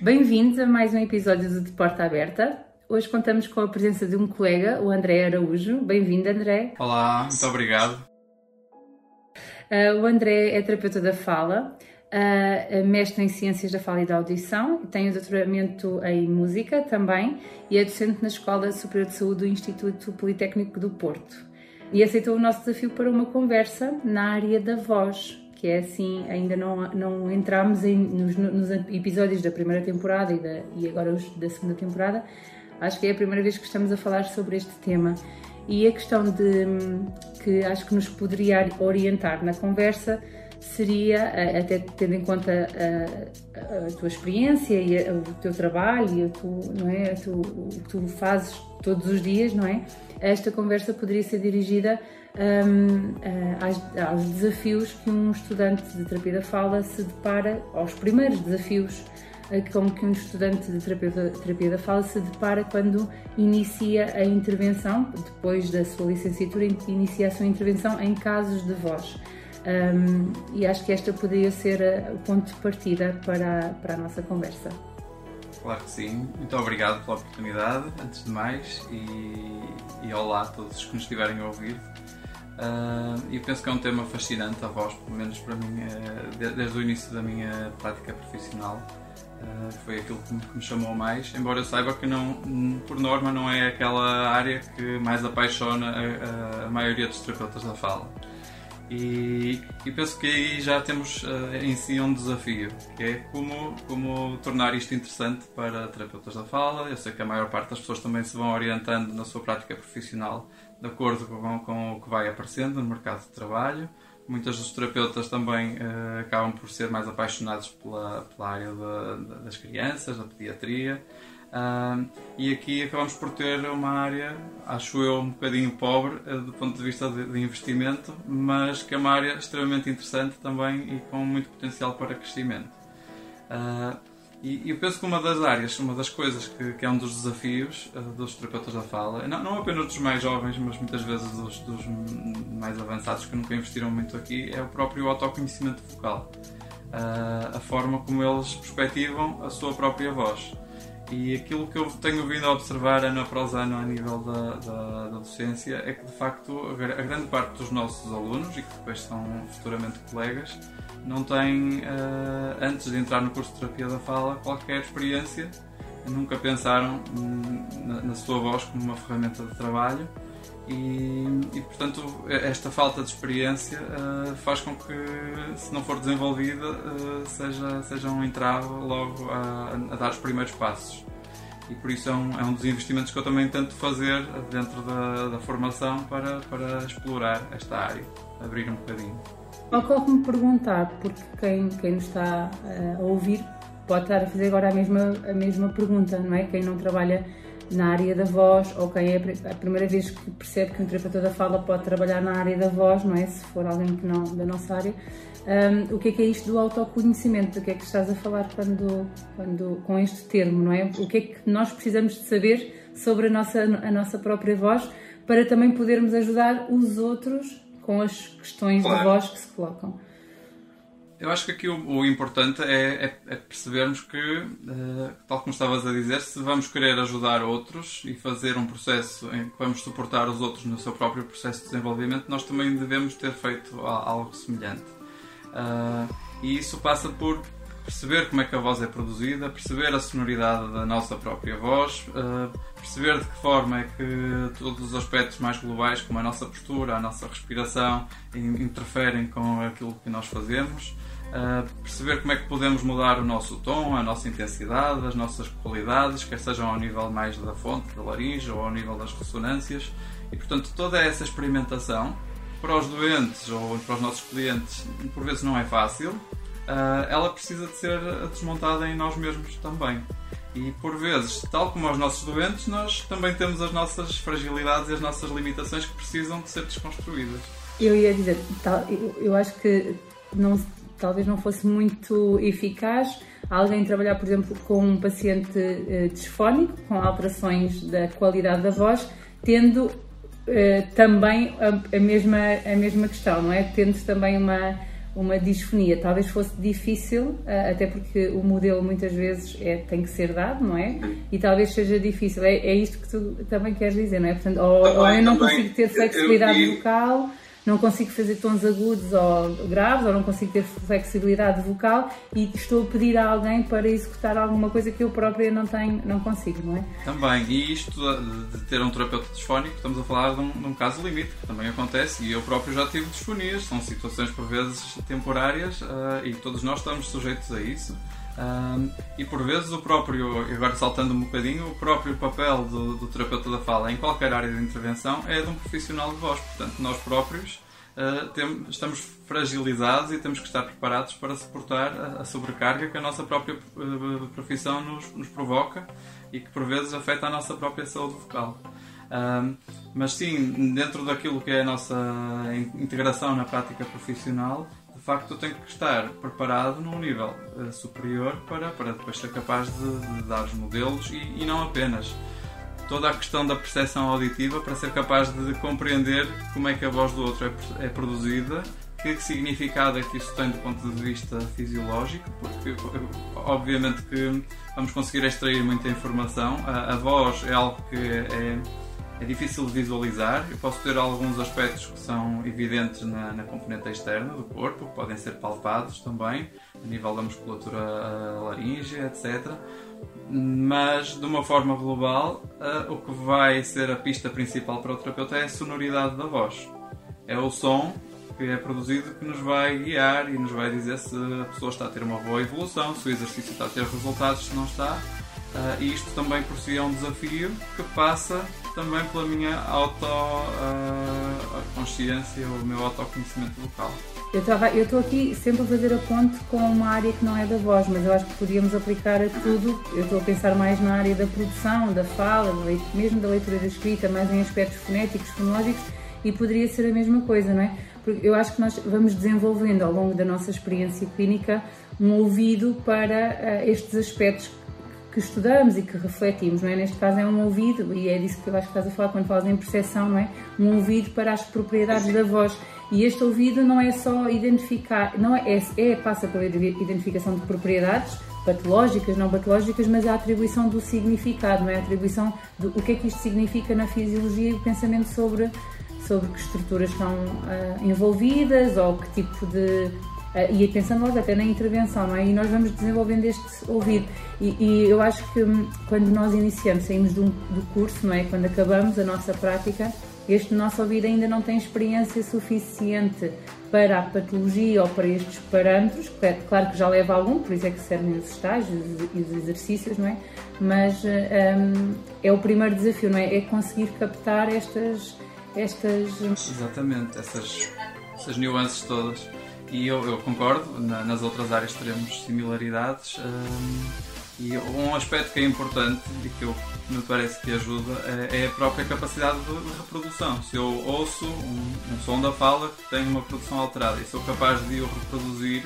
Bem-vindos a mais um episódio do De Porta Aberta. Hoje contamos com a presença de um colega, o André Araújo. Bem-vindo, André. Olá, muito obrigado. Uh, o André é terapeuta da fala, uh, mestre em Ciências da Fala e da Audição, tem o doutoramento em Música também e é docente na Escola Superior de Saúde do Instituto Politécnico do Porto. E aceitou o nosso desafio para uma conversa na área da voz, que é assim, ainda não, não entramos em, nos, nos, episódios da primeira temporada e, da, e agora os da segunda temporada, acho que é a primeira vez que estamos a falar sobre este tema. E a questão de que acho que nos poderia orientar na conversa seria, até tendo em conta a, a tua experiência e a, o teu trabalho e a tu, é, tu, o que tu fazes todos os dias, não é? Esta conversa poderia ser dirigida um, aos, aos, desafios que um estudante de terapia da fala se depara, aos primeiros desafios como que um estudante de terapia da fala se depara quando inicia a intervenção, depois da sua licenciatura, inicia a sua intervenção em casos de voz. Um, e acho que esta poderia ser o ponto de partida para, para a nossa conversa. Claro que sim. Muito obrigado pela oportunidade, antes de mais, e, e olá a todos que nos estiverem a ouvir. Uh, e penso que é um tema fascinante, a voz, pelo menos para mim, é, desde o início da minha prática profissional. Uh, foi aquilo que me, que me, chamou mais, embora eu saiba que não, por norma não é aquela área que mais apaixona a, a maioria dos terapeutas da fala. E, e, penso que aí já temos uh, em si um desafio, que é como, como tornar isto interessante para terapeutas da fala. Eu sei que a maior parte das pessoas também se vão orientando na sua prática profissional de acordo com, com o que vai aparecendo no mercado de trabalho. Muitas dos terapeutas também uh, acabam por ser mais apaixonados pela, pela área das crianças, da pediatria. E aqui acabamos por ter uma área, acho eu, um bocadinho pobre uh, do ponto de vista de, de, investimento, mas que é uma área extremamente interessante também e com muito potencial para crescimento. Uh, e eu penso que uma das áreas, uma das coisas que, que é um dos desafios uh, dos terapeutas da fala, não, não, apenas dos mais jovens, mas muitas vezes dos, dos, mais avançados que nunca investiram muito aqui, é o próprio autoconhecimento vocal. Uh, a forma como eles perspectivam a sua própria voz. E aquilo que eu tenho vindo a observar ano após ano a nível da, da, da docência é que, de facto, a, grande parte dos nossos alunos, e que depois são futuramente colegas, não têm, uh, antes de entrar no curso de terapia da fala, qualquer experiência, nunca pensaram na, na sua voz como uma ferramenta de trabalho e, e, portanto esta falta de experiência uh, faz com que se não for desenvolvida uh, seja, seja um entrave logo a, a, dar os primeiros passos e por isso é um, é um dos investimentos que eu também tento fazer dentro da, da formação para, para explorar esta área, abrir um bocadinho. Ocorre-me perguntar, porque quem, quem nos está uh, a ouvir pode estar a fazer agora a mesma, a mesma pergunta, não é? Quem não trabalha na área da voz, ou quem é a primeira vez que percebe que um terapeuta da fala pode trabalhar na área da voz, não é? Se for alguém que não da nossa área. Um, o que é que é isto do autoconhecimento? O que é que estás a falar quando, quando, com este termo, não é? O que é que nós precisamos de saber sobre a nossa, a nossa própria voz para também podermos ajudar os outros com as questões claro. de voz que se colocam? Eu acho que aqui o, o importante é, é, é, percebermos que, uh, tal como estavas a dizer, se vamos querer ajudar outros e fazer um processo em que vamos suportar os outros no seu próprio processo de desenvolvimento, nós também devemos ter feito algo semelhante. Uh, e isso passa por perceber como é que a voz é produzida, perceber a sonoridade da nossa própria voz, uh, perceber de que forma é que todos os aspectos mais globais, como a nossa postura, a nossa respiração, interferem com aquilo que nós fazemos uh, perceber como é que podemos mudar o nosso tom, a nossa intensidade, as nossas qualidades, quer sejam ao nível mais da fonte, da laringe ou ao nível das ressonâncias. E portanto, toda essa experimentação para os doentes ou para os nossos clientes, por vezes não é fácil, uh, ela precisa de ser desmontada em nós mesmos também. E por vezes, tal como aos nossos doentes, nós também temos as nossas fragilidades e as nossas limitações que precisam de ser desconstruídas. Eu ia dizer, eu acho que não talvez não fosse muito eficaz alguém trabalhar, por exemplo, com um paciente uh, disfónico, com alterações da qualidade da voz, tendo uh, também a, a, mesma, a mesma questão, não é? Tendo também uma, uma disfonia. Talvez fosse difícil, eh, até porque o modelo muitas vezes é, tem que ser dado, não é? E talvez seja difícil. É, é isto que tu também queres dizer, não é? Portanto, ou, também, ou eu não também. consigo ter flexibilidade eu, eu, vocal não consigo fazer tons agudos ou graves, ou não consigo ter flexibilidade vocal e estou a pedir a alguém para executar alguma coisa que eu própria não tenho, não consigo, não é? Também, e isto de ter um terapeuta disfónico, estamos a falar de um, de um caso limite, que também acontece, e eu próprio já tive disfonias, são situações por vezes temporárias uh, e todos nós estamos sujeitos a isso. Um, e por vezes o próprio, agora saltando um bocadinho, o próprio papel do, do, terapeuta da fala em qualquer área de intervenção é de um profissional de voz. Portanto, nós próprios uh, estamos fragilizados e temos que estar preparados para suportar a, a sobrecarga que a nossa própria uh, profissão nos, nos, provoca e que por vezes afeta a nossa própria saúde vocal. Um, mas sim, dentro daquilo que é a nossa integração na prática profissional, facto eu tenho que estar preparado num nível uh, superior para, para depois ser capaz de, de dar os modelos e, e, não apenas toda a questão da percepção auditiva para ser capaz de compreender como é que a voz do outro é, é produzida, que significado é que isso tem do ponto de vista fisiológico, porque obviamente que vamos conseguir extrair muita informação. A, a voz é algo que é é difícil de visualizar. Eu posso ter alguns aspectos que são evidentes na, na componente externa do corpo, que podem ser palpados também, a nível da musculatura laríngea, etc. Mas, de uma forma global, uh, o que vai ser a pista principal para o terapeuta é a sonoridade da voz. É o som que é produzido que nos vai guiar e nos vai dizer se a pessoa está a ter uma boa evolução, se o exercício está a ter resultados, se não está. Uh, isto também por si é um desafio que passa também pela minha autoconsciência, uh, o meu autoconhecimento local. Eu estou aqui sempre a fazer a ponte com uma área que não é da voz, mas eu acho que podíamos aplicar a tudo. Eu estou a pensar mais na área da produção, da fala, mesmo da leitura da escrita, mais em aspectos fonéticos, fonológicos, e poderia ser a mesma coisa, não é? Porque eu acho que nós vamos desenvolvendo ao longo da nossa experiência clínica um ouvido para uh, estes aspectos que estudamos e que refletimos, não é? Neste caso é um ouvido, e é disso que eu acho que estás a falar quando falas em percepção, não é? Um ouvido para as propriedades da voz. E este ouvido não é só identificar, não é, é, é passa pela identificação de propriedades patológicas, não patológicas, mas a atribuição do significado, não é? A atribuição do o que é que isto significa na fisiologia e o pensamento sobre sobre que estruturas estão uh, envolvidas ou que tipo de e pensando logo até na intervenção, não é? E nós vamos desenvolvendo este ouvido. E, e eu acho que hum, quando nós iniciamos, saímos do, do curso, não é? Quando acabamos a nossa prática, este nosso ouvido ainda não tem experiência suficiente para a patologia ou para estes parâmetros, claro que já leva algum, por isso é que servem os estágios e os exercícios, não é? Mas um, é o primeiro desafio, não é? É conseguir captar estas. estas... Exatamente, essas, essas nuances todas. E eu, eu concordo, na, nas outras áreas teremos similaridades. Um, e um aspecto que é importante e que eu, me parece que ajuda é, é a própria capacidade de reprodução. Se eu ouço um, um, som da fala que tem uma produção alterada e sou capaz de o reproduzir,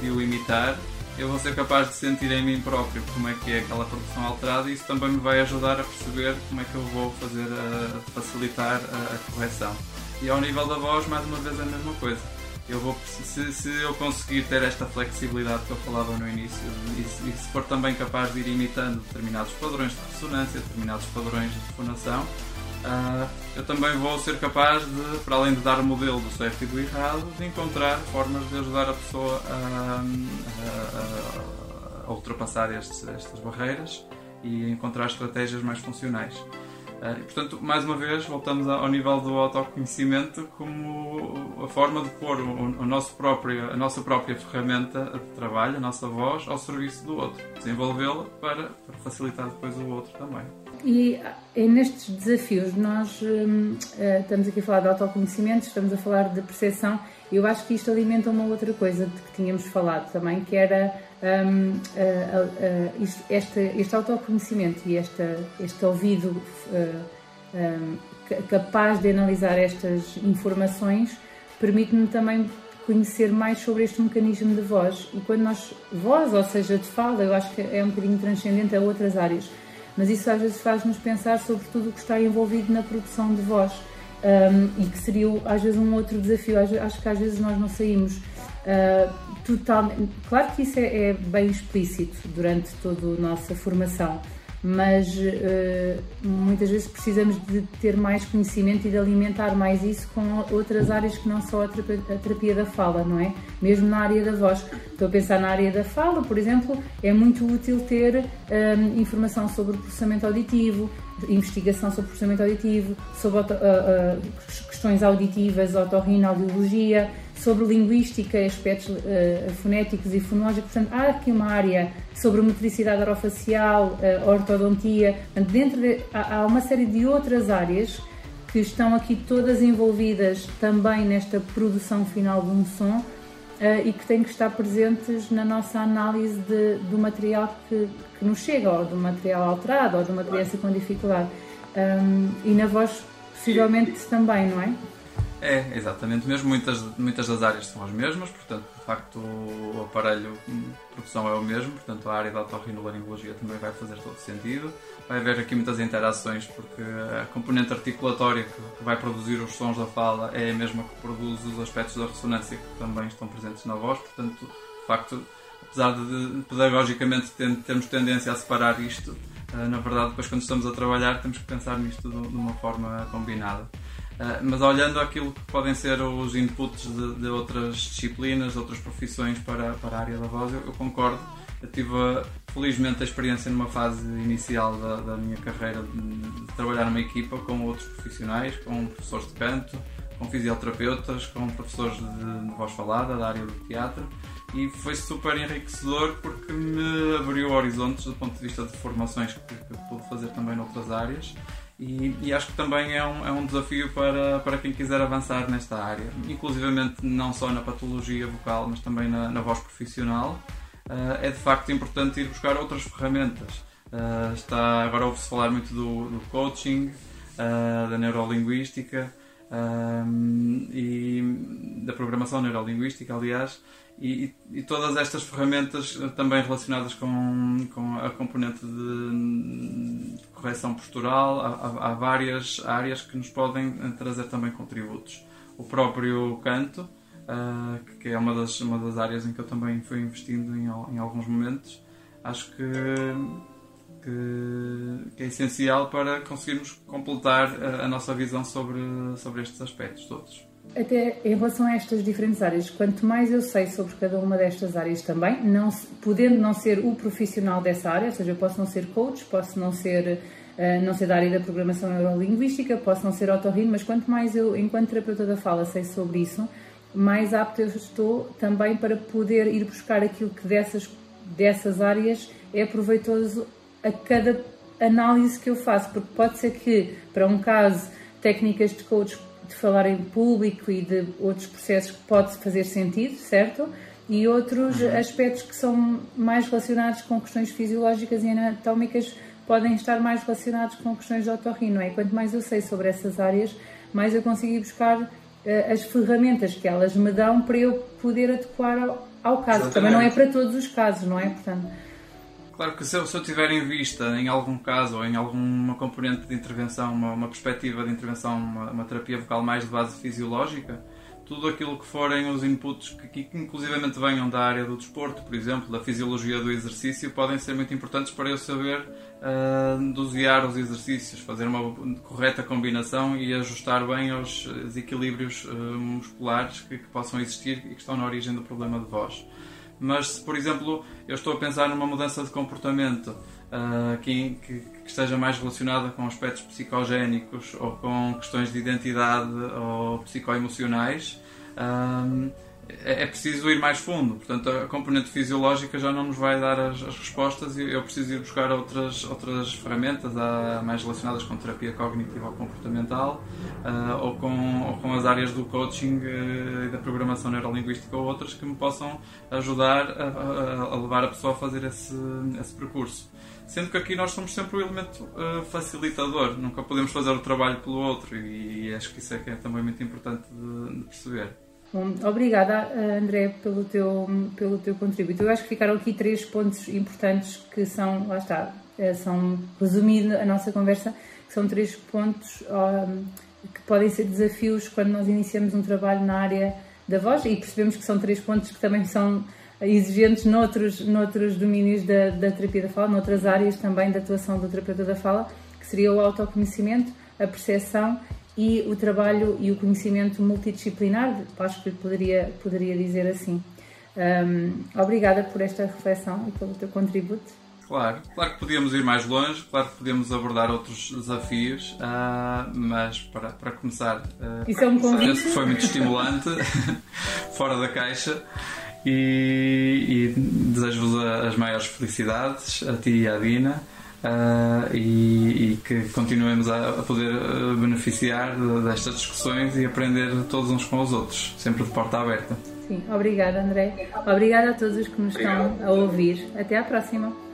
de o imitar, eu vou ser capaz de sentir em mim próprio como é que é aquela produção alterada e isso também me vai ajudar a perceber como é que eu vou fazer a, facilitar a, a correção. E ao nível da voz, mais uma vez, é a mesma coisa eu vou, se, se, eu conseguir ter esta flexibilidade que eu falava no início e, e, se for também capaz de ir imitando determinados padrões de ressonância, determinados padrões de fonação, uh, eu também vou ser capaz de, para além de dar o modelo do certo e do errado, de encontrar formas de ajudar a pessoa a, a, a ultrapassar estes, estas barreiras e encontrar estratégias mais funcionais. Uh, e, portanto, mais uma vez, voltamos ao nível do autoconhecimento como a forma de pôr o, o nosso próprio, a nossa própria ferramenta de trabalho, a nossa voz, ao serviço do outro. Desenvolvê-la para, para, facilitar depois o outro também. E, e nestes desafios, nós hum, uh, estamos aqui a falar de autoconhecimento, estamos a falar de percepção, eu acho que isto alimenta uma outra coisa de que tínhamos falado também, que era um, uh, uh, este, este autoconhecimento e esta, este ouvido um, capaz de analisar estas informações permite-me também conhecer mais sobre este mecanismo de voz. E quando nós, voz, ou seja, de fala, eu acho que é um bocadinho transcendente a outras áreas, mas isso às vezes faz-nos pensar sobre tudo o que está envolvido na produção de voz. Um, e que seria às vezes um outro desafio. Acho que às vezes nós não saímos Uh, totalmente, claro que isso é, é, bem explícito durante toda a nossa formação, mas uh, muitas vezes precisamos de ter mais conhecimento e de alimentar mais isso com outras áreas que não só a terapia, a terapia da fala, não é? Mesmo na área da voz. Estou a pensar na área da fala, por exemplo, é muito útil ter um, informação sobre o processamento auditivo, investigação sobre processamento auditivo, sobre uh, questões auditivas, otorrinolaringologia, sobre linguística, aspectos uh, fonéticos e fonológicos. Portanto, há aqui uma área sobre motricidade orofacial, uh, ortodontia. Portanto, dentro de, há, há uma série de outras áreas que estão aqui todas envolvidas também nesta produção final de um som uh, e que têm que estar presentes na nossa análise de, do material que, que, nos chega, ou do material alterado, ou de uma criança com dificuldade. Um, e na voz, possivelmente também, não é? É, exatamente. Mesmo muitas, muitas das áreas são as mesmas, portanto, de facto, o aparelho de produção é o mesmo, portanto, a área da otorrinolaringologia também vai fazer todo sentido. Vai haver aqui muitas interações, porque a componente articulatória que vai produzir os sons da fala é a mesma que produz os aspectos da ressonância que também estão presentes na voz, portanto, de facto, apesar de pedagogicamente termos tendência a separar isto, eh, na verdade, depois quando estamos a trabalhar, temos que pensar nisto de uma forma combinada. Ah, mas olhando aquilo que podem ser os inputs de, de, outras disciplinas, de outras profissões para, para a área da voz, eu, eu concordo. Eu tive, felizmente, a experiência numa fase inicial da, da minha carreira de, de, trabalhar numa equipa com outros profissionais, com professores de canto, com fisioterapeutas, com professores de, de voz falada da área do teatro e foi super enriquecedor porque me abriu horizontes do ponto de vista de formações que, que pude fazer também noutras áreas e, e, acho que também é um, é um desafio para, para quem quiser avançar nesta área, inclusivamente não só na patologia vocal, mas também na, na voz profissional. Uh, é de facto importante ir buscar outras ferramentas. Uh, está, agora ouve-se falar muito do, do coaching, uh, da neurolinguística e da programação neurolinguística, aliás, e, e, todas estas ferramentas também relacionadas com, com a componente de correção postural, há, há, várias áreas que nos podem trazer também contributos. O próprio canto, uh, que é uma das, uma das áreas em que eu também fui investindo em, em alguns momentos, acho que, que, que, é essencial para conseguirmos completar a, a nossa visão sobre, sobre estes aspectos todos. Até em relação a estas diferentes áreas, quanto mais eu sei sobre cada uma destas áreas também, não, podendo não ser o profissional dessa área, ou seja, eu posso não ser coach, posso não ser, uh, não ser da área da programação neurolinguística, posso não ser otorrino, mas quanto mais eu, enquanto terapeuta da fala, sei sobre isso, mais apto eu estou também para poder ir buscar aquilo que dessas, dessas áreas é proveitoso a cada análise que eu faço, porque pode ser que, para um caso, técnicas de coach de falar em público e de outros processos pode fazer sentido, certo? E outros uhum. aspectos que são mais relacionados com questões fisiológicas e anatómicas podem estar mais relacionados com questões de otorrino, não é? Quanto mais eu sei sobre essas áreas, mais eu consigo buscar uh, as ferramentas que elas me dão para eu poder adequar ao, ao caso. Exatamente. Também não é para todos os casos, não é? Portanto, Claro que se eu, se eu tiver em vista, em algum caso, ou em alguma componente de intervenção, uma, uma perspectiva de intervenção, uma, uma, terapia vocal mais de base fisiológica, tudo aquilo que forem os inputs que, que inclusivamente venham da área do desporto, por exemplo, da fisiologia do exercício, podem ser muito importantes para eu saber uh, dosear os exercícios, fazer uma correta combinação e ajustar bem aos desequilíbrios uh, musculares que, que possam existir e que estão na origem do problema de voz mas se, por exemplo, eu estou a pensar numa mudança de comportamento uh, que, que, que, esteja mais relacionada com aspectos psicogénicos ou com questões de identidade ou psicoemocionais, uh, é, é preciso ir mais fundo. Portanto, a componente fisiológica já não nos vai dar as, as respostas e eu preciso ir buscar outras, outras ferramentas uh, mais relacionadas com terapia cognitiva ou comportamental uh, ou, com, ou com as áreas do coaching uh, e da programação neurolinguística ou outras que me possam ajudar a, a, a levar a pessoa a fazer esse, esse percurso. Sendo que aqui nós somos sempre o elemento uh, facilitador, nunca podemos fazer o trabalho pelo outro e, e acho que isso é, que é também muito importante de, de perceber. Bom, obrigada, André, pelo teu, pelo teu contributo. Eu acho que ficaram aqui três pontos importantes que são, lá está, eh, são, resumindo a nossa conversa, que são três pontos um, que podem ser desafios quando nós iniciamos um trabalho na área da voz e percebemos que são três pontos que também são exigentes noutros, noutros domínios da, da terapia da fala, noutras áreas também da atuação do terapeuta da fala, que seria o autoconhecimento, a percepção e o trabalho e o conhecimento multidisciplinar, acho que poderia, poderia dizer assim. Um, obrigada por esta reflexão e pelo teu contributo. Claro, claro que podíamos ir mais longe, claro que podíamos abordar outros desafios, uh, mas para, para começar, uh, Isso é um convite. foi muito estimulante, fora da caixa, e, e desejo-vos as maiores felicidades, a ti e à Dina. Uh, e, e, que continuemos a, a poder beneficiar destas discussões e aprender todos uns com os outros, sempre de porta aberta. Sim, obrigada André. Obrigada a todos os que nos Obrigado. estão a ouvir. Até à próxima.